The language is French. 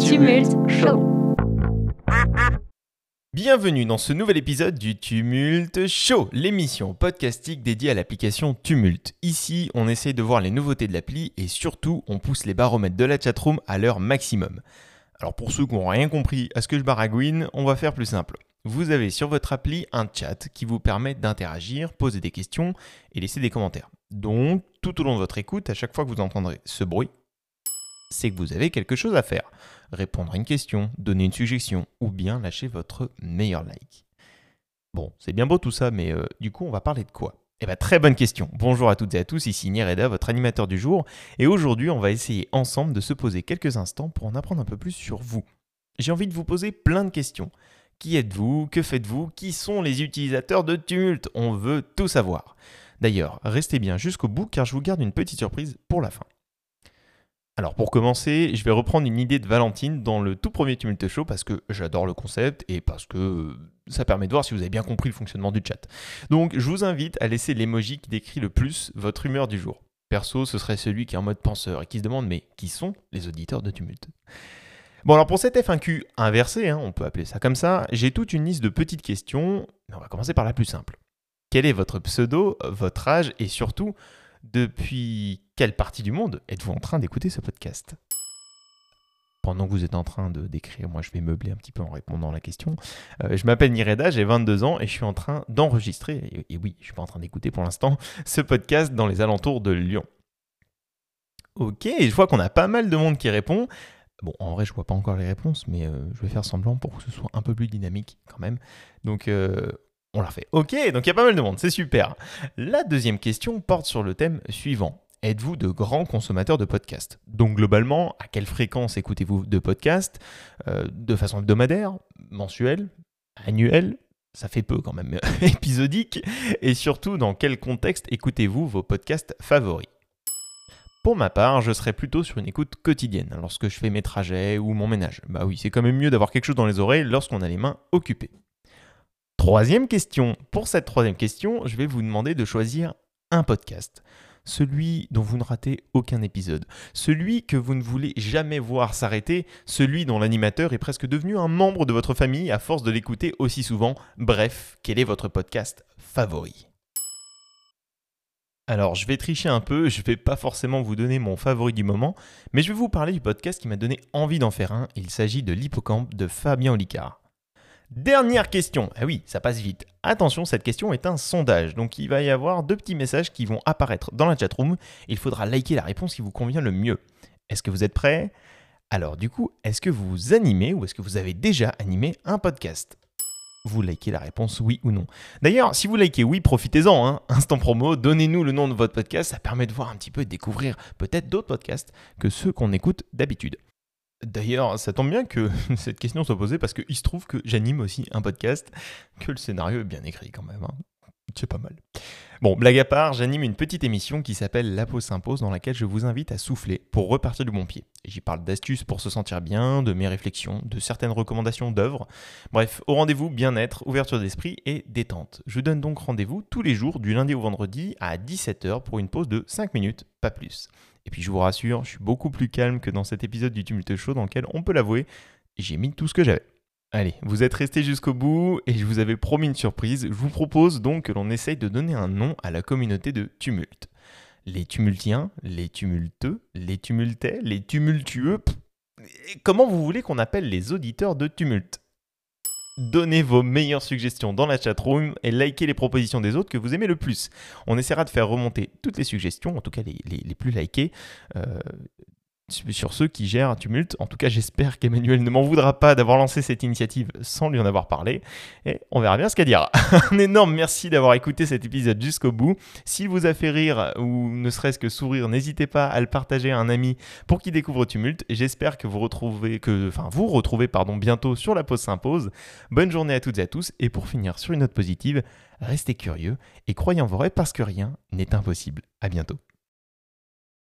Tumulte Show. Bienvenue dans ce nouvel épisode du Tumulte Show, l'émission podcastique dédiée à l'application Tumult. Ici, on essaye de voir les nouveautés de l'appli et surtout, on pousse les baromètres de la chatroom à leur maximum. Alors pour ceux qui n'ont rien compris à ce que je baragouine, on va faire plus simple. Vous avez sur votre appli un chat qui vous permet d'interagir, poser des questions et laisser des commentaires. Donc, tout au long de votre écoute, à chaque fois que vous entendrez ce bruit, c'est que vous avez quelque chose à faire. Répondre à une question, donner une suggestion ou bien lâcher votre meilleur like. Bon, c'est bien beau tout ça, mais euh, du coup, on va parler de quoi? Eh bien, très bonne question. Bonjour à toutes et à tous, ici Nireda, votre animateur du jour, et aujourd'hui, on va essayer ensemble de se poser quelques instants pour en apprendre un peu plus sur vous. J'ai envie de vous poser plein de questions. Qui êtes-vous? Que faites-vous? Qui sont les utilisateurs de Tumult On veut tout savoir. D'ailleurs, restez bien jusqu'au bout car je vous garde une petite surprise pour la fin. Alors pour commencer, je vais reprendre une idée de Valentine dans le tout premier Tumult Show parce que j'adore le concept et parce que ça permet de voir si vous avez bien compris le fonctionnement du chat. Donc je vous invite à laisser l'emoji qui décrit le plus votre humeur du jour. Perso, ce serait celui qui est en mode penseur et qui se demande mais qui sont les auditeurs de Tumult? Bon alors pour cette F1Q inversée, hein, on peut appeler ça comme ça, j'ai toute une liste de petites questions, on va commencer par la plus simple. Quel est votre pseudo, votre âge et surtout depuis quelle partie du monde êtes-vous en train d'écouter ce podcast? Pendant que vous êtes en train de d'écrire, moi je vais meubler un petit peu en répondant à la question. Euh, je m'appelle Nireda, j'ai 22 ans et je suis en train d'enregistrer, et, oui, je suis pas en train d'écouter pour l'instant, ce podcast dans les alentours de Lyon. Ok, je vois qu'on a pas mal de monde qui répond. Bon, en vrai, je vois pas encore les réponses, mais euh, je vais faire semblant pour que ce soit un peu plus dynamique quand même. Donc, euh, on l'a fait. Ok, donc il y a pas mal de monde, c'est super. La deuxième question porte sur le thème suivant. Êtes-vous de grands consommateurs de podcasts? Donc globalement, à quelle fréquence écoutez-vous de podcasts? Euh, De façon hebdomadaire, mensuelle, annuelle? Ça fait peu quand même, épisodique, et surtout dans quel contexte écoutez-vous vos podcasts favoris? Pour ma part, je serais plutôt sur une écoute quotidienne lorsque je fais mes trajets ou mon ménage. Bah oui, c'est quand même mieux d'avoir quelque chose dans les oreilles lorsqu'on a les mains occupées. Troisième question. Pour cette troisième question, je vais vous demander de choisir un podcast. Celui dont vous ne ratez aucun épisode. Celui que vous ne voulez jamais voir s'arrêter. Celui dont l'animateur est presque devenu un membre de votre famille à force de l'écouter aussi souvent. Bref, quel est votre podcast favori? Alors, je vais tricher un peu, je ne vais pas forcément vous donner mon favori du moment, mais je vais vous parler du podcast qui m'a donné envie d'en faire un. Il s'agit de l'Hippocampe de Fabien Olicard. Dernière question. Ah oui, ça passe vite. Attention, cette question est un sondage. Donc il va y avoir deux petits messages qui vont apparaître dans la chatroom. Il faudra liker la réponse qui vous convient le mieux. Est-ce que vous êtes prêts? Alors du coup, est-ce que vous animez ou est-ce que vous avez déjà animé un podcast? Vous likez la réponse oui ou non. D'ailleurs, si vous likez oui, profitez-en. Hein. Instant promo, donnez-nous le nom de votre podcast. Ça permet de voir un petit peu et découvrir peut-être d'autres podcasts que ceux qu'on écoute d'habitude. D'ailleurs, ça tombe bien que cette question soit posée parce qu'il se trouve que j'anime aussi un podcast, que le scénario est bien écrit quand même. Hein. C'est pas mal. Bon, blague à part, j'anime une petite émission qui s'appelle La pause s'impose dans laquelle je vous invite à souffler pour repartir du bon pied. J'y parle d'astuces pour se sentir bien, de mes réflexions, de certaines recommandations d'œuvres. Bref, au rendez-vous bien-être, ouverture d'esprit et détente. Je donne donc rendez-vous tous les jours du lundi au vendredi à 17h pour une pause de 5 minutes, pas plus. Et puis je vous rassure, je suis beaucoup plus calme que dans cet épisode du Tumulte Show dans lequel, on peut l'avouer, j'ai mis tout ce que j'avais. Allez, vous êtes restés jusqu'au bout et je vous avais promis une surprise. Je vous propose donc que l'on essaye de donner un nom à la communauté de tumulte. Les tumultiens, les tumulteux, les tumultais, les tumultueux. comment vous voulez qu'on appelle les auditeurs de tumulte? Donnez vos meilleures suggestions dans la chatroom et likez les propositions des autres que vous aimez le plus. On essaiera de faire remonter toutes les suggestions, en tout cas les, plus likées, euh, sur ceux qui gèrent Tumult. En tout cas, j'espère qu'Emmanuel ne m'en voudra pas d'avoir lancé cette initiative sans lui en avoir parlé. Et on verra bien ce qu'elle dira. Un énorme merci d'avoir écouté cet épisode jusqu'au bout. S'il vous a fait rire ou ne serait-ce que sourire, n'hésitez pas à le partager à un ami pour qu'il découvre Tumult. J'espère que vous retrouvez, que, enfin, vous retrouvez pardon, bientôt sur la pause s'impose. Bonne journée à toutes et à tous. Et pour finir sur une note positive, restez curieux et croyez en vos rêves parce que rien n'est impossible. À bientôt.